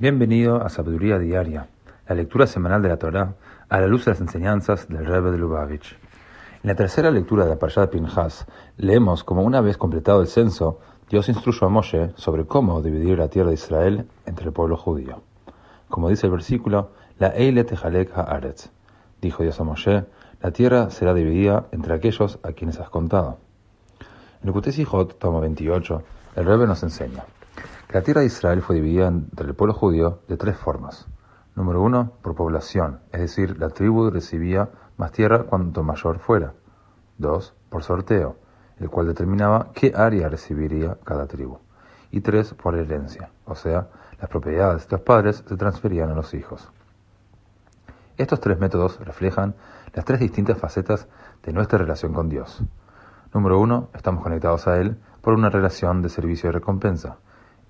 Bienvenido a Sabiduría Diaria, la lectura semanal de la Torá a la luz de las enseñanzas del Rebbe de Lubavitch. En la tercera lectura de la Parashá de Pinhas, leemos como una vez completado el censo, Dios instruyó a Moshe sobre cómo dividir la tierra de Israel entre el pueblo judío. Como dice el versículo, la Eile Tejalek Haaretz. Dijo Dios a Moshe, la tierra será dividida entre aquellos a quienes has contado. En el tomo 28, el Rebbe nos enseña. La tierra de Israel fue dividida entre el pueblo judío de tres formas. Número uno, por población, es decir, la tribu recibía más tierra cuanto mayor fuera. Dos, por sorteo, el cual determinaba qué área recibiría cada tribu. Y tres, por herencia, o sea, las propiedades de los padres se transferían a los hijos. Estos tres métodos reflejan las tres distintas facetas de nuestra relación con Dios. Número uno, estamos conectados a Él por una relación de servicio y recompensa.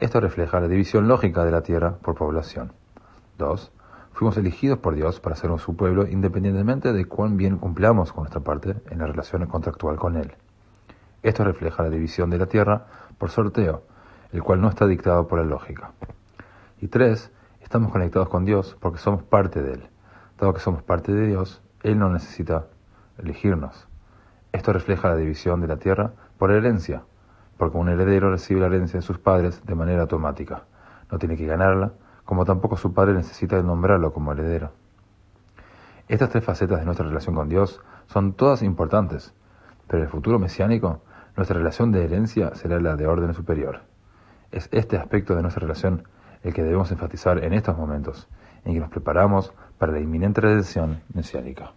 Esto refleja la división lógica de la tierra por población. 2. Fuimos elegidos por Dios para ser un su pueblo independientemente de cuán bien cumplamos con nuestra parte en la relación contractual con Él. Esto refleja la división de la tierra por sorteo, el cual no está dictado por la lógica. Y 3. Estamos conectados con Dios porque somos parte de Él. Dado que somos parte de Dios, Él no necesita elegirnos. Esto refleja la división de la tierra por herencia, porque un heredero recibe la herencia de sus padres de manera automática. No tiene que ganarla, como tampoco su padre necesita nombrarlo como heredero. Estas tres facetas de nuestra relación con Dios son todas importantes, pero en el futuro mesiánico, nuestra relación de herencia será la de orden superior. Es este aspecto de nuestra relación el que debemos enfatizar en estos momentos, en que nos preparamos para la inminente redención mesiánica.